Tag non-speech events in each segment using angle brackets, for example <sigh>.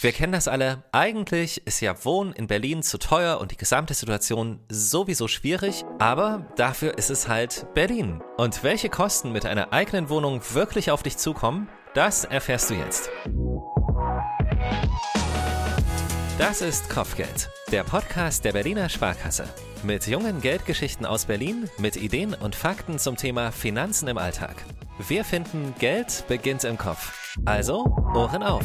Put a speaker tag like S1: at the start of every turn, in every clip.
S1: Wir kennen das alle. Eigentlich ist ja Wohnen in Berlin zu teuer und die gesamte Situation sowieso schwierig, aber dafür ist es halt Berlin. Und welche Kosten mit einer eigenen Wohnung wirklich auf dich zukommen, das erfährst du jetzt. Das ist Kopfgeld, der Podcast der Berliner Sparkasse. Mit jungen Geldgeschichten aus Berlin, mit Ideen und Fakten zum Thema Finanzen im Alltag. Wir finden, Geld beginnt im Kopf. Also, Ohren auf.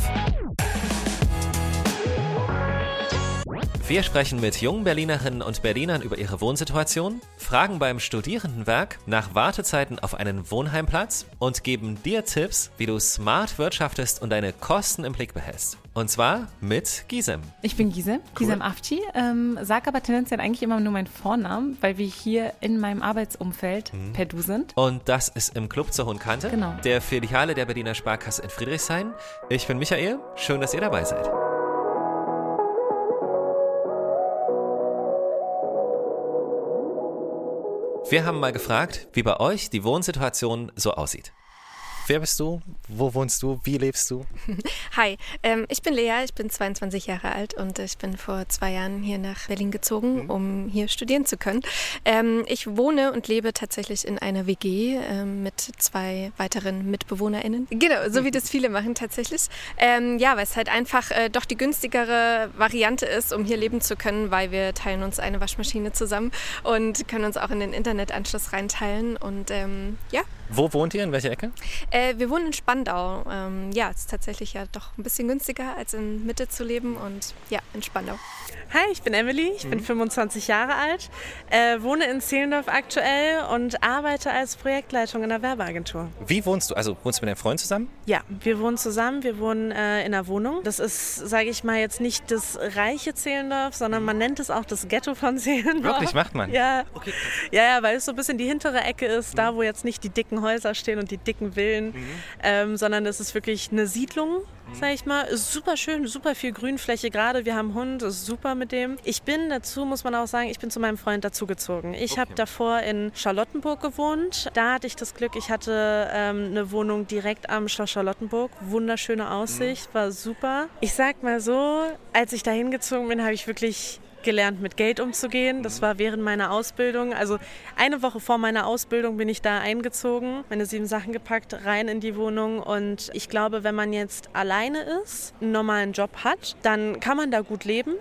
S1: Wir sprechen mit jungen Berlinerinnen und Berlinern über ihre Wohnsituation, fragen beim Studierendenwerk nach Wartezeiten auf einen Wohnheimplatz und geben dir Tipps, wie du smart wirtschaftest und deine Kosten im Blick behältst. Und zwar mit Gisem.
S2: Ich bin Gisem, cool. Gisem Afci, ähm, sag aber tendenziell eigentlich immer nur meinen Vornamen, weil wir hier in meinem Arbeitsumfeld mhm. per Du sind.
S1: Und das ist im Club zur Hohen Kante,
S2: genau.
S1: der Filiale der Berliner Sparkasse in Friedrichshain. Ich bin Michael, schön, dass ihr dabei seid. Wir haben mal gefragt, wie bei euch die Wohnsituation so aussieht. Wer bist du? Wo wohnst du? Wie lebst du? <laughs>
S3: Hi, ähm, ich bin Lea, ich bin 22 Jahre alt und ich bin vor zwei Jahren hier nach Berlin gezogen, mhm. um hier studieren zu können. Ähm, ich wohne und lebe tatsächlich in einer WG ähm, mit zwei weiteren MitbewohnerInnen. Genau, so wie das viele machen tatsächlich. Ähm, ja, weil es halt einfach äh, doch die günstigere Variante ist, um hier leben zu können, weil wir teilen uns eine Waschmaschine zusammen und können uns auch in den Internetanschluss reinteilen und ähm, ja.
S1: Wo wohnt ihr? In welcher Ecke?
S3: Äh, wir wohnen in Spandau. Ähm, ja, es ist tatsächlich ja doch ein bisschen günstiger, als in Mitte zu leben und ja, in Spandau.
S4: Hi, ich bin Emily, ich mhm. bin 25 Jahre alt, äh, wohne in Zehlendorf aktuell und arbeite als Projektleitung in einer Werbeagentur.
S1: Wie wohnst du? Also wohnst du mit deinem Freund zusammen?
S4: Ja, wir wohnen zusammen, wir wohnen äh, in einer Wohnung. Das ist, sage ich mal, jetzt nicht das reiche Zehlendorf, sondern man nennt es auch das Ghetto von <laughs> Zehlendorf.
S1: Wirklich, macht man?
S4: Ja, okay. ja, ja weil es so ein bisschen die hintere Ecke ist, mhm. da wo jetzt nicht die dicken Häuser stehen und die dicken Villen, mhm. ähm, sondern es ist wirklich eine Siedlung sag ich mal. Ist super schön, super viel Grünfläche gerade. Wir haben Hund, ist super mit dem. Ich bin dazu, muss man auch sagen, ich bin zu meinem Freund dazugezogen. Ich okay. habe davor in Charlottenburg gewohnt. Da hatte ich das Glück, ich hatte ähm, eine Wohnung direkt am Schloss Charlottenburg. Wunderschöne Aussicht, mhm. war super. Ich sag mal so, als ich da hingezogen bin, habe ich wirklich gelernt, mit Geld umzugehen. Das war während meiner Ausbildung. Also eine Woche vor meiner Ausbildung bin ich da eingezogen, meine sieben Sachen gepackt, rein in die Wohnung. Und ich glaube, wenn man jetzt alleine ist, einen normalen Job hat, dann kann man da gut leben.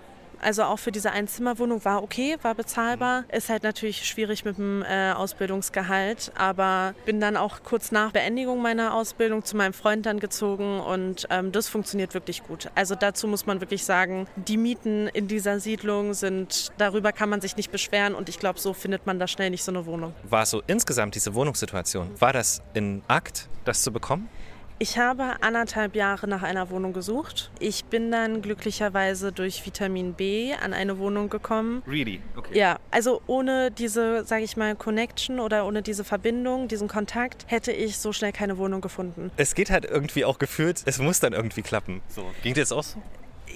S4: Also auch für diese Einzimmerwohnung war okay, war bezahlbar. Ist halt natürlich schwierig mit dem äh, Ausbildungsgehalt, aber bin dann auch kurz nach Beendigung meiner Ausbildung zu meinem Freund dann gezogen und ähm, das funktioniert wirklich gut. Also dazu muss man wirklich sagen, die Mieten in dieser Siedlung sind, darüber kann man sich nicht beschweren und ich glaube, so findet man da schnell nicht so eine Wohnung.
S1: War so insgesamt diese Wohnungssituation, war das in Akt, das zu bekommen?
S4: Ich habe anderthalb Jahre nach einer Wohnung gesucht. Ich bin dann glücklicherweise durch Vitamin B an eine Wohnung gekommen.
S1: Really? Okay.
S4: Ja, also ohne diese, sage ich mal, Connection oder ohne diese Verbindung, diesen Kontakt, hätte ich so schnell keine Wohnung gefunden.
S1: Es geht halt irgendwie auch gefühlt, es muss dann irgendwie klappen. So. Ging dir das auch so?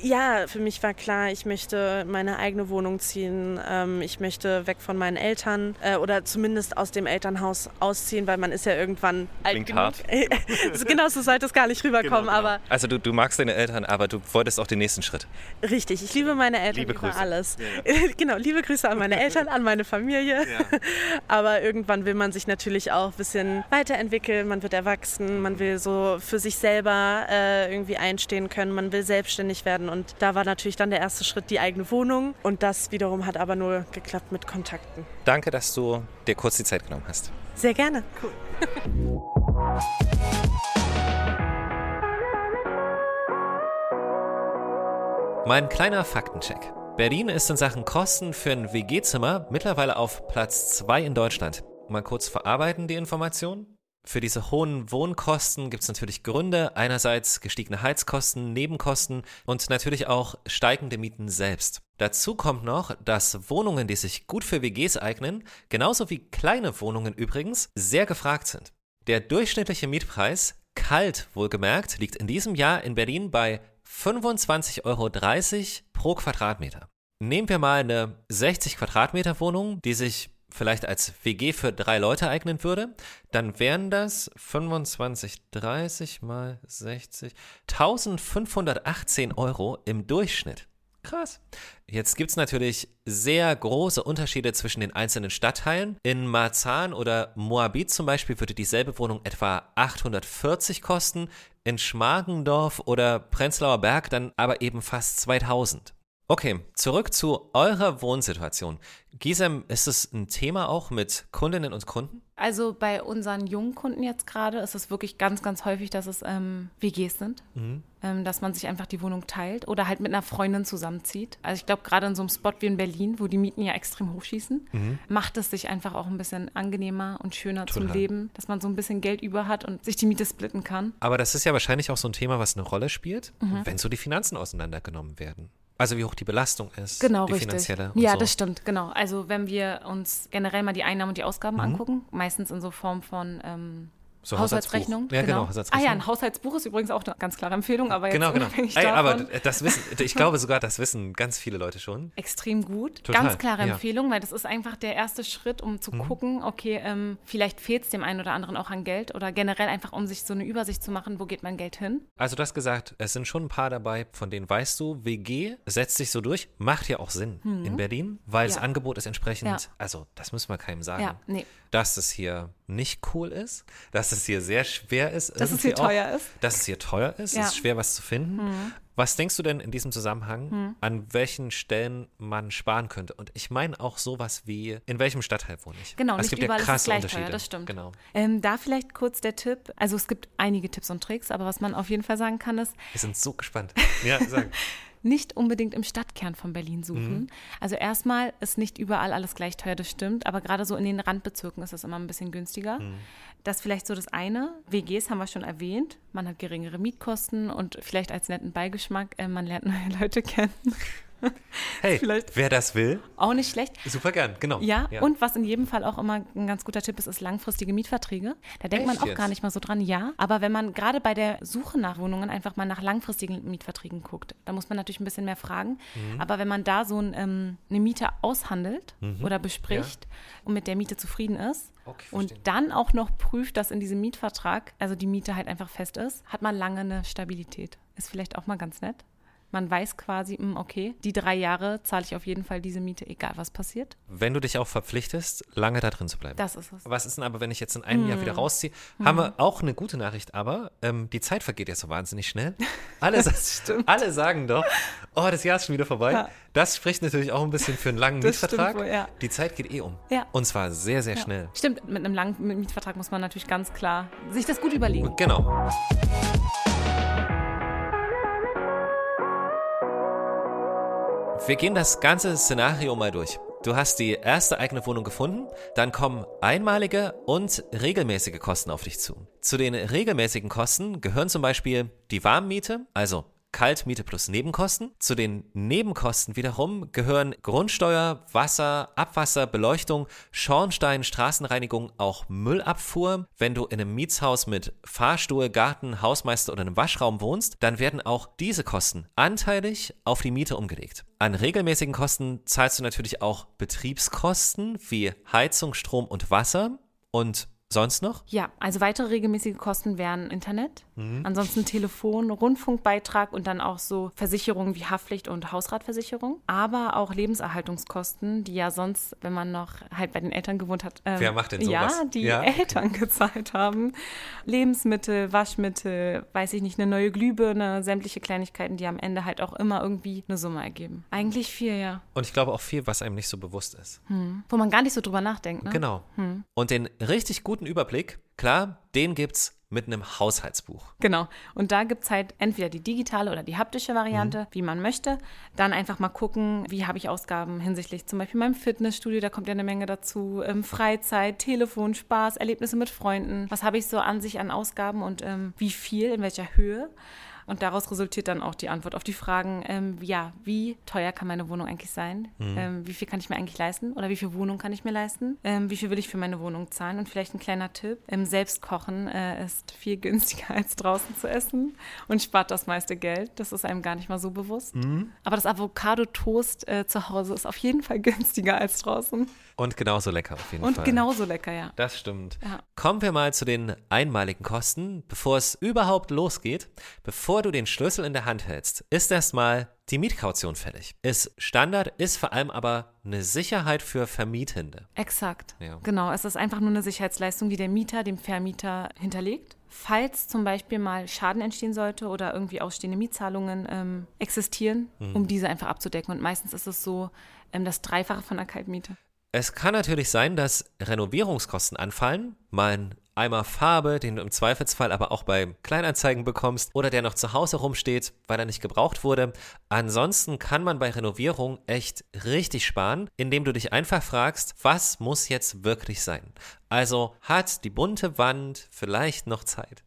S4: Ja, für mich war klar, ich möchte meine eigene Wohnung ziehen. Ähm, ich möchte weg von meinen Eltern äh, oder zumindest aus dem Elternhaus ausziehen, weil man ist ja irgendwann
S1: Klingt alt
S4: genug. hart. <laughs> genau, so sollte es gar nicht rüberkommen. Genau, genau. Aber
S1: also du, du magst deine Eltern, aber du wolltest auch den nächsten Schritt.
S4: Richtig, ich liebe meine Eltern
S1: liebe
S4: über alles. Ja, ja. <laughs> genau, liebe Grüße an meine Eltern, an meine Familie. Ja. <laughs> aber irgendwann will man sich natürlich auch ein bisschen weiterentwickeln. Man wird erwachsen, man will so für sich selber äh, irgendwie einstehen können, man will selbstständig werden und da war natürlich dann der erste Schritt die eigene Wohnung. Und das wiederum hat aber nur geklappt mit Kontakten.
S1: Danke, dass du dir kurz die Zeit genommen hast.
S4: Sehr gerne. Cool.
S1: mein kleiner Faktencheck. Berlin ist in Sachen Kosten für ein WG-Zimmer mittlerweile auf Platz 2 in Deutschland. Mal kurz verarbeiten die Information. Für diese hohen Wohnkosten gibt es natürlich Gründe. Einerseits gestiegene Heizkosten, Nebenkosten und natürlich auch steigende Mieten selbst. Dazu kommt noch, dass Wohnungen, die sich gut für WGs eignen, genauso wie kleine Wohnungen übrigens, sehr gefragt sind. Der durchschnittliche Mietpreis, kalt wohlgemerkt, liegt in diesem Jahr in Berlin bei 25,30 Euro pro Quadratmeter. Nehmen wir mal eine 60 Quadratmeter Wohnung, die sich vielleicht als WG für drei Leute eignen würde, dann wären das 25, 30 mal 60, 1518 Euro im Durchschnitt. Krass. Jetzt gibt es natürlich sehr große Unterschiede zwischen den einzelnen Stadtteilen. In Marzahn oder Moabit zum Beispiel würde dieselbe Wohnung etwa 840 kosten, in Schmargendorf oder Prenzlauer Berg dann aber eben fast 2000. Okay, zurück zu eurer Wohnsituation. Gisem, ist es ein Thema auch mit Kundinnen und Kunden?
S2: Also bei unseren jungen Kunden jetzt gerade ist es wirklich ganz, ganz häufig, dass es ähm, WGs sind, mhm. ähm, dass man sich einfach die Wohnung teilt oder halt mit einer Freundin zusammenzieht. Also ich glaube, gerade in so einem Spot wie in Berlin, wo die Mieten ja extrem hochschießen, mhm. macht es sich einfach auch ein bisschen angenehmer und schöner Total. zu leben, dass man so ein bisschen Geld über hat und sich die Miete splitten kann.
S1: Aber das ist ja wahrscheinlich auch so ein Thema, was eine Rolle spielt, mhm. wenn so die Finanzen auseinandergenommen werden. Also wie hoch die Belastung ist.
S2: Genau,
S1: die
S2: richtig.
S1: finanzielle.
S2: Ja,
S1: so.
S2: das stimmt, genau. Also wenn wir uns generell mal die Einnahmen und die Ausgaben mhm. angucken, meistens in so Form von ähm, so Haushaltsrechnung.
S1: Ja, genau. genau
S2: Haushaltsrechnung. Ah ja, ein Haushaltsbuch ist übrigens auch eine ganz klare Empfehlung, aber jetzt
S1: genau, genau. Ey, aber das wissen, ich glaube sogar, das wissen ganz viele Leute schon.
S2: Extrem gut. Total. Ganz klare ja. Empfehlung, weil das ist einfach der erste Schritt, um zu mhm. gucken, okay, ähm, vielleicht fehlt es dem einen oder anderen auch an Geld oder generell einfach, um sich so eine Übersicht zu machen, wo geht mein Geld hin.
S1: Also du hast gesagt, es sind schon ein paar dabei, von denen weißt du, WG setzt sich so durch, macht ja auch Sinn mhm. in Berlin, weil ja. das Angebot ist entsprechend, also das müssen wir keinem sagen,
S2: nee.
S1: dass es hier nicht cool ist, dass es hier sehr schwer ist.
S2: Dass es hier auch, teuer ist.
S1: Dass es hier teuer ist. Ja. Es ist schwer, was zu finden. Mhm. Was denkst du denn in diesem Zusammenhang, mhm. an welchen Stellen man sparen könnte? Und ich meine auch sowas wie, in welchem Stadtteil wohne ich?
S2: Genau,
S1: also
S2: es gibt ja krasse Unterschiede. Teuer, das stimmt.
S1: Genau.
S2: Ähm, da vielleicht kurz der Tipp, also es gibt einige Tipps und Tricks, aber was man auf jeden Fall sagen kann ist.
S1: Wir sind so gespannt. Ja, sag. <laughs>
S2: nicht unbedingt im Stadtkern von Berlin suchen. Mhm. Also erstmal ist nicht überall alles gleich teuer, das stimmt, aber gerade so in den Randbezirken ist es immer ein bisschen günstiger. Mhm. Das ist vielleicht so das eine. WGs haben wir schon erwähnt. Man hat geringere Mietkosten und vielleicht als netten Beigeschmack, äh, man lernt <laughs> neue Leute kennen. <laughs>
S1: Hey, Vielleicht wer das will.
S2: Auch nicht schlecht.
S1: Super gern, genau.
S2: Ja, ja, und was in jedem Fall auch immer ein ganz guter Tipp ist, ist langfristige Mietverträge. Da denkt Echt man auch jetzt? gar nicht mal so dran, ja. Aber wenn man gerade bei der Suche nach Wohnungen einfach mal nach langfristigen Mietverträgen guckt, da muss man natürlich ein bisschen mehr fragen. Mhm. Aber wenn man da so ein, ähm, eine Miete aushandelt mhm. oder bespricht ja. und mit der Miete zufrieden ist, Okay, und dann auch noch prüft, dass in diesem Mietvertrag, also die Miete halt einfach fest ist, hat man lange eine Stabilität. Ist vielleicht auch mal ganz nett. Man weiß quasi, hm, okay, die drei Jahre zahle ich auf jeden Fall diese Miete, egal was passiert.
S1: Wenn du dich auch verpflichtest, lange da drin zu bleiben.
S2: Das ist es.
S1: Was ist denn aber, wenn ich jetzt in einem hm. Jahr wieder rausziehe? Hm. Haben wir auch eine gute Nachricht, aber ähm, die Zeit vergeht ja so wahnsinnig schnell. <laughs> Alle, alle sagen doch, oh, das Jahr ist schon wieder vorbei. Ja. Das spricht natürlich auch ein bisschen für einen langen das Mietvertrag. Wohl, ja. Die Zeit geht eh um.
S2: Ja.
S1: Und zwar sehr, sehr schnell.
S2: Stimmt, mit einem langen Mietvertrag muss man natürlich ganz klar sich das gut überlegen.
S1: Genau. Wir gehen das ganze Szenario mal durch. Du hast die erste eigene Wohnung gefunden, dann kommen einmalige und regelmäßige Kosten auf dich zu. Zu den regelmäßigen Kosten gehören zum Beispiel die Warmmiete, also Kaltmiete plus Nebenkosten. Zu den Nebenkosten wiederum gehören Grundsteuer, Wasser, Abwasser, Beleuchtung, Schornstein, Straßenreinigung, auch Müllabfuhr. Wenn du in einem Mietshaus mit Fahrstuhl, Garten, Hausmeister oder einem Waschraum wohnst, dann werden auch diese Kosten anteilig auf die Miete umgelegt. An regelmäßigen Kosten zahlst du natürlich auch Betriebskosten wie Heizung, Strom und Wasser. Und Sonst noch?
S2: Ja, also weitere regelmäßige Kosten wären Internet, mhm. ansonsten Telefon, Rundfunkbeitrag und dann auch so Versicherungen wie Haftpflicht und Hausratversicherung, aber auch Lebenserhaltungskosten, die ja sonst, wenn man noch halt bei den Eltern gewohnt hat,
S1: ähm, wer macht denn sowas?
S2: Ja, die ja? <laughs> Eltern gezahlt haben. Lebensmittel, Waschmittel, weiß ich nicht, eine neue Glühbirne, sämtliche Kleinigkeiten, die am Ende halt auch immer irgendwie eine Summe ergeben. Eigentlich viel, ja.
S1: Und ich glaube auch viel, was einem nicht so bewusst ist.
S2: Hm. Wo man gar nicht so drüber nachdenkt. Ne?
S1: Genau. Hm. Und den richtig guten guten Überblick. Klar, den gibt's mit einem Haushaltsbuch.
S2: Genau. Und da gibt es halt entweder die digitale oder die haptische Variante, mhm. wie man möchte. Dann einfach mal gucken, wie habe ich Ausgaben hinsichtlich zum Beispiel meinem Fitnessstudio, da kommt ja eine Menge dazu, ähm, Freizeit, Telefon, Spaß, Erlebnisse mit Freunden. Was habe ich so an sich an Ausgaben und ähm, wie viel, in welcher Höhe? Und daraus resultiert dann auch die Antwort auf die Fragen, ähm, ja, wie teuer kann meine Wohnung eigentlich sein? Mhm. Ähm, wie viel kann ich mir eigentlich leisten? Oder wie viel Wohnung kann ich mir leisten? Ähm, wie viel will ich für meine Wohnung zahlen? Und vielleicht ein kleiner Tipp, ähm, selbst kochen äh, ist viel günstiger <laughs> als draußen zu essen und spart das meiste Geld. Das ist einem gar nicht mal so bewusst. Mhm. Aber das Avocado-Toast äh, zu Hause ist auf jeden Fall <laughs> günstiger als draußen.
S1: Und genauso lecker auf jeden
S2: und
S1: Fall.
S2: Und genauso lecker, ja.
S1: Das stimmt. Ja. Kommen wir mal zu den einmaligen Kosten, bevor es überhaupt losgeht. Bevor du den Schlüssel in der Hand hältst, ist erstmal die Mietkaution fällig. Ist Standard, ist vor allem aber eine Sicherheit für Vermietende.
S2: Exakt. Ja. Genau, es ist einfach nur eine Sicherheitsleistung, die der Mieter dem Vermieter hinterlegt. Falls zum Beispiel mal Schaden entstehen sollte oder irgendwie ausstehende Mietzahlungen ähm, existieren, mhm. um diese einfach abzudecken. Und meistens ist es so ähm, das Dreifache von der Kaltmiete.
S1: Es kann natürlich sein, dass Renovierungskosten anfallen, mal ein Eimer Farbe, den du im Zweifelsfall aber auch bei Kleinanzeigen bekommst oder der noch zu Hause rumsteht, weil er nicht gebraucht wurde. Ansonsten kann man bei Renovierung echt richtig sparen, indem du dich einfach fragst, was muss jetzt wirklich sein? Also hat die bunte Wand vielleicht noch Zeit?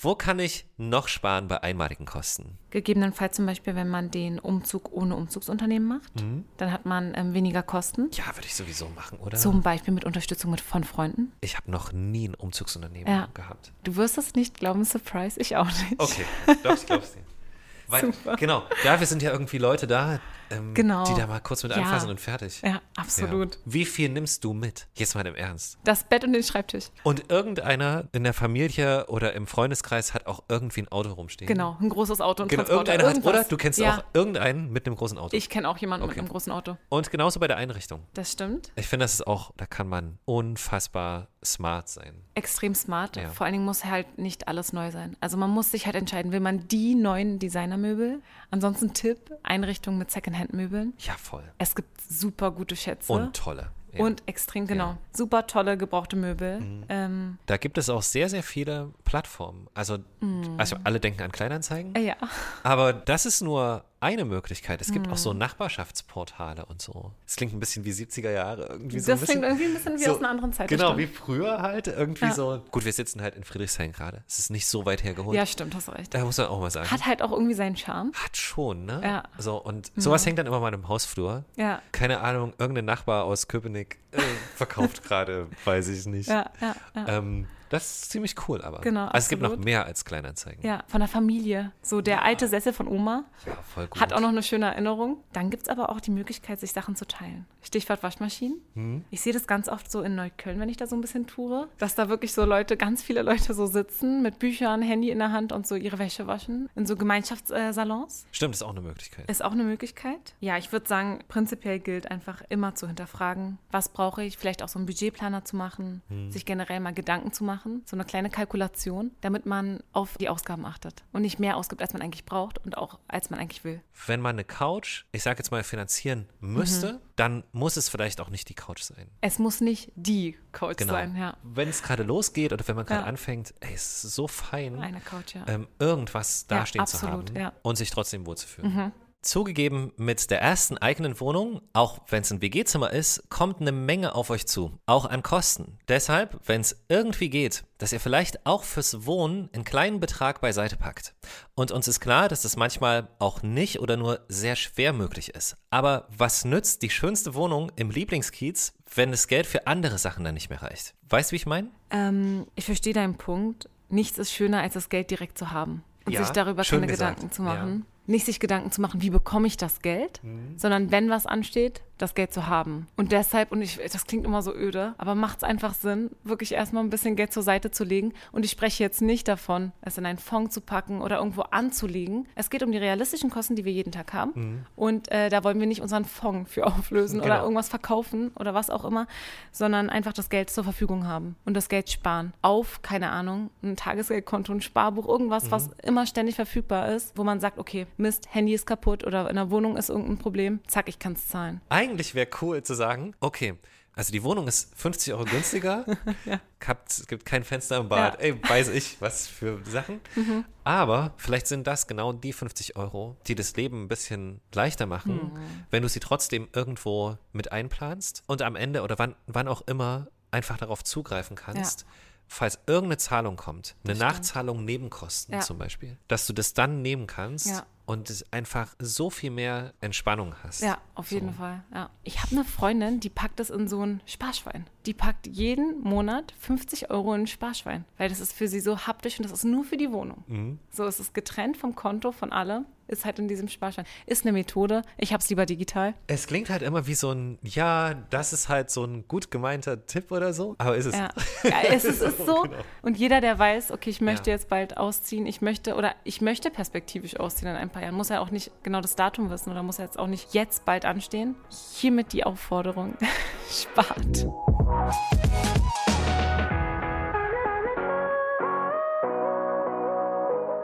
S1: Wo kann ich noch sparen bei einmaligen Kosten?
S2: Gegebenenfalls zum Beispiel, wenn man den Umzug ohne Umzugsunternehmen macht, mhm. dann hat man ähm, weniger Kosten.
S1: Ja, würde ich sowieso machen, oder?
S2: Zum Beispiel mit Unterstützung mit, von Freunden.
S1: Ich habe noch nie ein Umzugsunternehmen ja. gehabt.
S2: Du wirst es nicht glauben, Surprise, ich auch nicht.
S1: Okay, doch, ich glaub's dir. <laughs> Weil, Super. Genau, dafür sind ja irgendwie Leute da, ähm, genau. die da mal kurz mit ja. anfassen und fertig.
S2: Ja, absolut. Ja.
S1: Wie viel nimmst du mit? Jetzt mal im Ernst.
S2: Das Bett und den Schreibtisch.
S1: Und irgendeiner in der Familie oder im Freundeskreis hat auch irgendwie ein Auto rumstehen.
S2: Genau, ein großes Auto und
S1: genau, irgendeiner hat, Oder du kennst ja. auch irgendeinen mit einem großen Auto.
S2: Ich kenne auch jemanden okay. mit einem großen Auto.
S1: Und genauso bei der Einrichtung.
S2: Das stimmt.
S1: Ich finde, das ist auch, da kann man unfassbar smart sein.
S2: Extrem smart. Ja. Vor allen Dingen muss halt nicht alles neu sein. Also man muss sich halt entscheiden, will man die neuen Designermöbel? Ansonsten Tipp, Einrichtung mit Secondhand-Möbeln.
S1: Ja, voll.
S2: Es gibt super gute Schätze.
S1: Und tolle.
S2: Ja. Und extrem, genau. Ja. Super tolle gebrauchte Möbel. Mhm.
S1: Ähm, da gibt es auch sehr, sehr viele Plattformen. Also, mhm. also alle denken an Kleinanzeigen.
S2: Ja.
S1: Aber das ist nur eine Möglichkeit. Es gibt mhm. auch so Nachbarschaftsportale und so. Es klingt ein bisschen wie 70er Jahre. Irgendwie so
S2: das klingt irgendwie ein bisschen wie so, aus einer anderen Zeit.
S1: Genau, wie früher halt. Irgendwie ja. so. Gut, wir sitzen halt in Friedrichshain gerade. Es ist nicht so weit hergeholt.
S2: Ja, stimmt, hast du recht.
S1: Da muss man auch mal sagen.
S2: Hat halt auch irgendwie seinen Charme.
S1: Hat schon, ne? Ja. So, und sowas hängt dann immer mal im Hausflur.
S2: Ja.
S1: Keine Ahnung, irgendein Nachbar aus Köpenick äh, verkauft <laughs> gerade, weiß ich nicht.
S2: Ja, ja, ja.
S1: Ähm, das ist ziemlich cool, aber.
S2: Genau.
S1: Also es gibt noch mehr als Kleinanzeigen.
S2: Ja, von der Familie. So der ja. alte Sessel von Oma.
S1: Ja, voll gut.
S2: Hat auch noch eine schöne Erinnerung. Dann gibt es aber auch die Möglichkeit, sich Sachen zu teilen. Stichwort Waschmaschinen. Hm. Ich sehe das ganz oft so in Neukölln, wenn ich da so ein bisschen toure, dass da wirklich so Leute, ganz viele Leute so sitzen mit Büchern, Handy in der Hand und so ihre Wäsche waschen. In so Gemeinschaftssalons.
S1: Stimmt, ist auch eine Möglichkeit.
S2: Ist auch eine Möglichkeit. Ja, ich würde sagen, prinzipiell gilt einfach immer zu hinterfragen, was brauche ich, vielleicht auch so einen Budgetplaner zu machen, hm. sich generell mal Gedanken zu machen. So eine kleine Kalkulation, damit man auf die Ausgaben achtet und nicht mehr ausgibt, als man eigentlich braucht und auch als man eigentlich will.
S1: Wenn man eine Couch, ich sage jetzt mal, finanzieren müsste, mhm. dann muss es vielleicht auch nicht die Couch sein.
S2: Es muss nicht die Couch genau. sein, ja.
S1: Wenn es gerade losgeht oder wenn man gerade ja. anfängt, ey, es ist so fein,
S2: Eine Couch, ja.
S1: ähm, irgendwas dastehen ja, absolut, zu haben und sich trotzdem wohlzufühlen. Mhm. Zugegeben, mit der ersten eigenen Wohnung, auch wenn es ein WG-Zimmer ist, kommt eine Menge auf euch zu, auch an Kosten. Deshalb, wenn es irgendwie geht, dass ihr vielleicht auch fürs Wohnen einen kleinen Betrag beiseite packt. Und uns ist klar, dass das manchmal auch nicht oder nur sehr schwer möglich ist. Aber was nützt die schönste Wohnung im Lieblingskiez, wenn das Geld für andere Sachen dann nicht mehr reicht? Weißt du, wie ich meine?
S2: Ähm, ich verstehe deinen Punkt. Nichts ist schöner, als das Geld direkt zu haben und ja, sich darüber keine gesagt. Gedanken zu machen. Ja nicht sich Gedanken zu machen, wie bekomme ich das Geld, mhm. sondern wenn was ansteht, das Geld zu haben. Und deshalb, und ich, das klingt immer so öde, aber macht es einfach Sinn, wirklich erstmal ein bisschen Geld zur Seite zu legen. Und ich spreche jetzt nicht davon, es in einen Fonds zu packen oder irgendwo anzulegen. Es geht um die realistischen Kosten, die wir jeden Tag haben. Mhm. Und äh, da wollen wir nicht unseren Fonds für auflösen genau. oder irgendwas verkaufen oder was auch immer, sondern einfach das Geld zur Verfügung haben und das Geld sparen. Auf, keine Ahnung, ein Tagesgeldkonto, ein Sparbuch, irgendwas, mhm. was immer ständig verfügbar ist, wo man sagt, okay, Mist, Handy ist kaputt oder in der Wohnung ist irgendein Problem, zack, ich kann es zahlen.
S1: Eigentlich wäre cool zu sagen, okay, also die Wohnung ist 50 Euro günstiger, <laughs> ja. es gibt kein Fenster im Bad, ja. ey, weiß ich, was für Sachen. Mhm. Aber vielleicht sind das genau die 50 Euro, die das Leben ein bisschen leichter machen, mhm. wenn du sie trotzdem irgendwo mit einplanst und am Ende oder wann, wann auch immer einfach darauf zugreifen kannst. Ja falls irgendeine Zahlung kommt, eine Nachzahlung Nebenkosten ja. zum Beispiel, dass du das dann nehmen kannst. Ja und einfach so viel mehr Entspannung hast.
S2: Ja, auf jeden so. Fall. Ja. Ich habe eine Freundin, die packt das in so ein Sparschwein. Die packt jeden Monat 50 Euro in ein Sparschwein, weil das ist für sie so haptisch und das ist nur für die Wohnung. Mhm. So ist es getrennt vom Konto von allem ist halt in diesem Sparschwein. Ist eine Methode. Ich habe es lieber digital.
S1: Es klingt halt immer wie so ein, ja, das ist halt so ein gut gemeinter Tipp oder so. Aber ist es.
S2: Ja, <laughs> ja es ist, ist so. genau. Und jeder, der weiß, okay, ich möchte ja. jetzt bald ausziehen, ich möchte oder ich möchte perspektivisch ausziehen in ein paar Jahren, muss ja auch nicht genau das Datum wissen oder muss ja jetzt auch nicht jetzt bald anstehen. Hiermit die Aufforderung, <laughs> spart.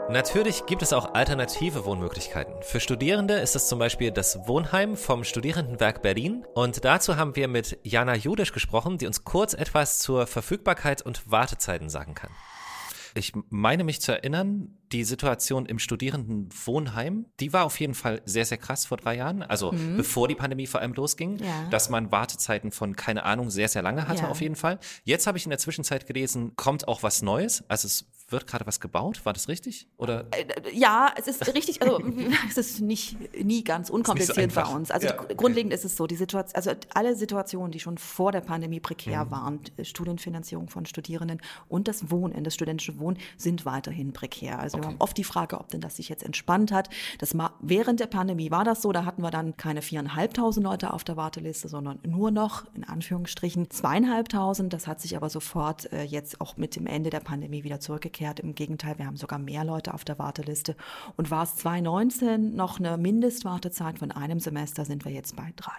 S1: Natürlich gibt es auch alternative Wohnmöglichkeiten. Für Studierende ist es zum Beispiel das Wohnheim vom Studierendenwerk Berlin. Und dazu haben wir mit Jana Judisch gesprochen, die uns kurz etwas zur Verfügbarkeit und Wartezeiten sagen kann. Ich meine mich zu erinnern, die Situation im Studierendenwohnheim, die war auf jeden Fall sehr, sehr krass vor drei Jahren. Also mhm. bevor die Pandemie vor allem losging, ja. dass man Wartezeiten von, keine Ahnung, sehr, sehr lange hatte ja. auf jeden Fall. Jetzt habe ich in der Zwischenzeit gelesen, kommt auch was Neues. Also es wird gerade was gebaut, war das richtig? Oder?
S5: Äh, ja, es ist richtig, also <laughs> <laughs> es ist nicht nie ganz unkompliziert so bei uns. Also ja, okay. grundlegend ist es so, die Situation, also alle Situationen, die schon vor der Pandemie prekär mhm. waren, Studienfinanzierung von Studierenden und das Wohnen, das studentische Wohnen sind weiterhin prekär. Also okay. wir haben oft die Frage, ob denn das sich jetzt entspannt hat. Das während der Pandemie war das so, da hatten wir dann keine viereinhalbtausend Leute auf der Warteliste, sondern nur noch in Anführungsstrichen zweieinhalbtausend. Das hat sich aber sofort äh, jetzt auch mit dem Ende der Pandemie wieder zurückgekehrt umgekehrt. Im Gegenteil, wir haben sogar mehr Leute auf der Warteliste. Und war es 2019 noch eine Mindestwartezeit von einem Semester, sind wir jetzt bei drei.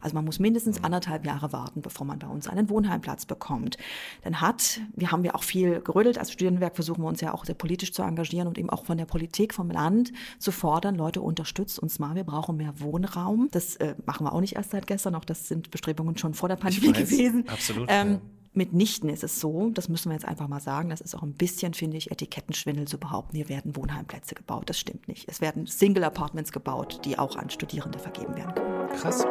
S5: Also man muss mindestens anderthalb Jahre warten, bevor man bei uns einen Wohnheimplatz bekommt. Dann hat, wir haben ja auch viel gerödelt, als Studierendenwerk versuchen wir uns ja auch sehr politisch zu engagieren und eben auch von der Politik, vom Land zu fordern, Leute, unterstützt uns mal, wir brauchen mehr Wohnraum. Das äh, machen wir auch nicht erst seit gestern, auch das sind Bestrebungen schon vor der Pandemie gewesen.
S1: Absolut. Ähm, ja.
S5: Mitnichten ist es so, das müssen wir jetzt einfach mal sagen, das ist auch ein bisschen, finde ich, Etikettenschwindel zu behaupten, hier werden Wohnheimplätze gebaut. Das stimmt nicht. Es werden Single Apartments gebaut, die auch an Studierende vergeben werden können.
S1: Krass.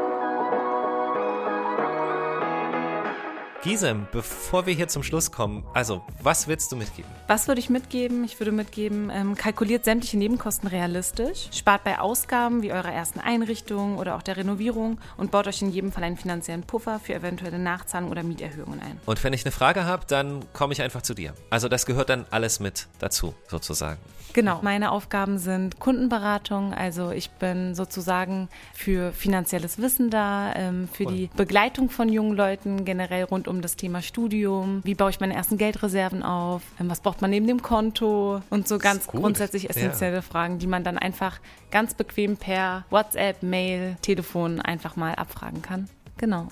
S1: Gisem, bevor wir hier zum Schluss kommen, also was willst du mitgeben?
S2: Was würde ich mitgeben? Ich würde mitgeben, ähm, kalkuliert sämtliche Nebenkosten realistisch, spart bei Ausgaben wie eurer ersten Einrichtung oder auch der Renovierung und baut euch in jedem Fall einen finanziellen Puffer für eventuelle Nachzahlungen oder Mieterhöhungen ein.
S1: Und wenn ich eine Frage habe, dann komme ich einfach zu dir. Also das gehört dann alles mit dazu, sozusagen.
S2: Genau, meine Aufgaben sind Kundenberatung, also ich bin sozusagen für finanzielles Wissen da, ähm, für cool. die Begleitung von jungen Leuten generell rund um das Thema Studium, wie baue ich meine ersten Geldreserven auf, ähm, was braucht man neben dem Konto und so ganz grundsätzlich essentielle ja. Fragen, die man dann einfach ganz bequem per WhatsApp, Mail, Telefon einfach mal abfragen kann. Genau.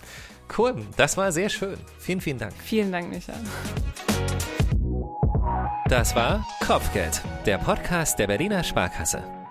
S1: Cool, das war sehr schön. Vielen, vielen Dank.
S2: Vielen Dank, Micha.
S1: Das war Kopfgeld, der Podcast der Berliner Sparkasse.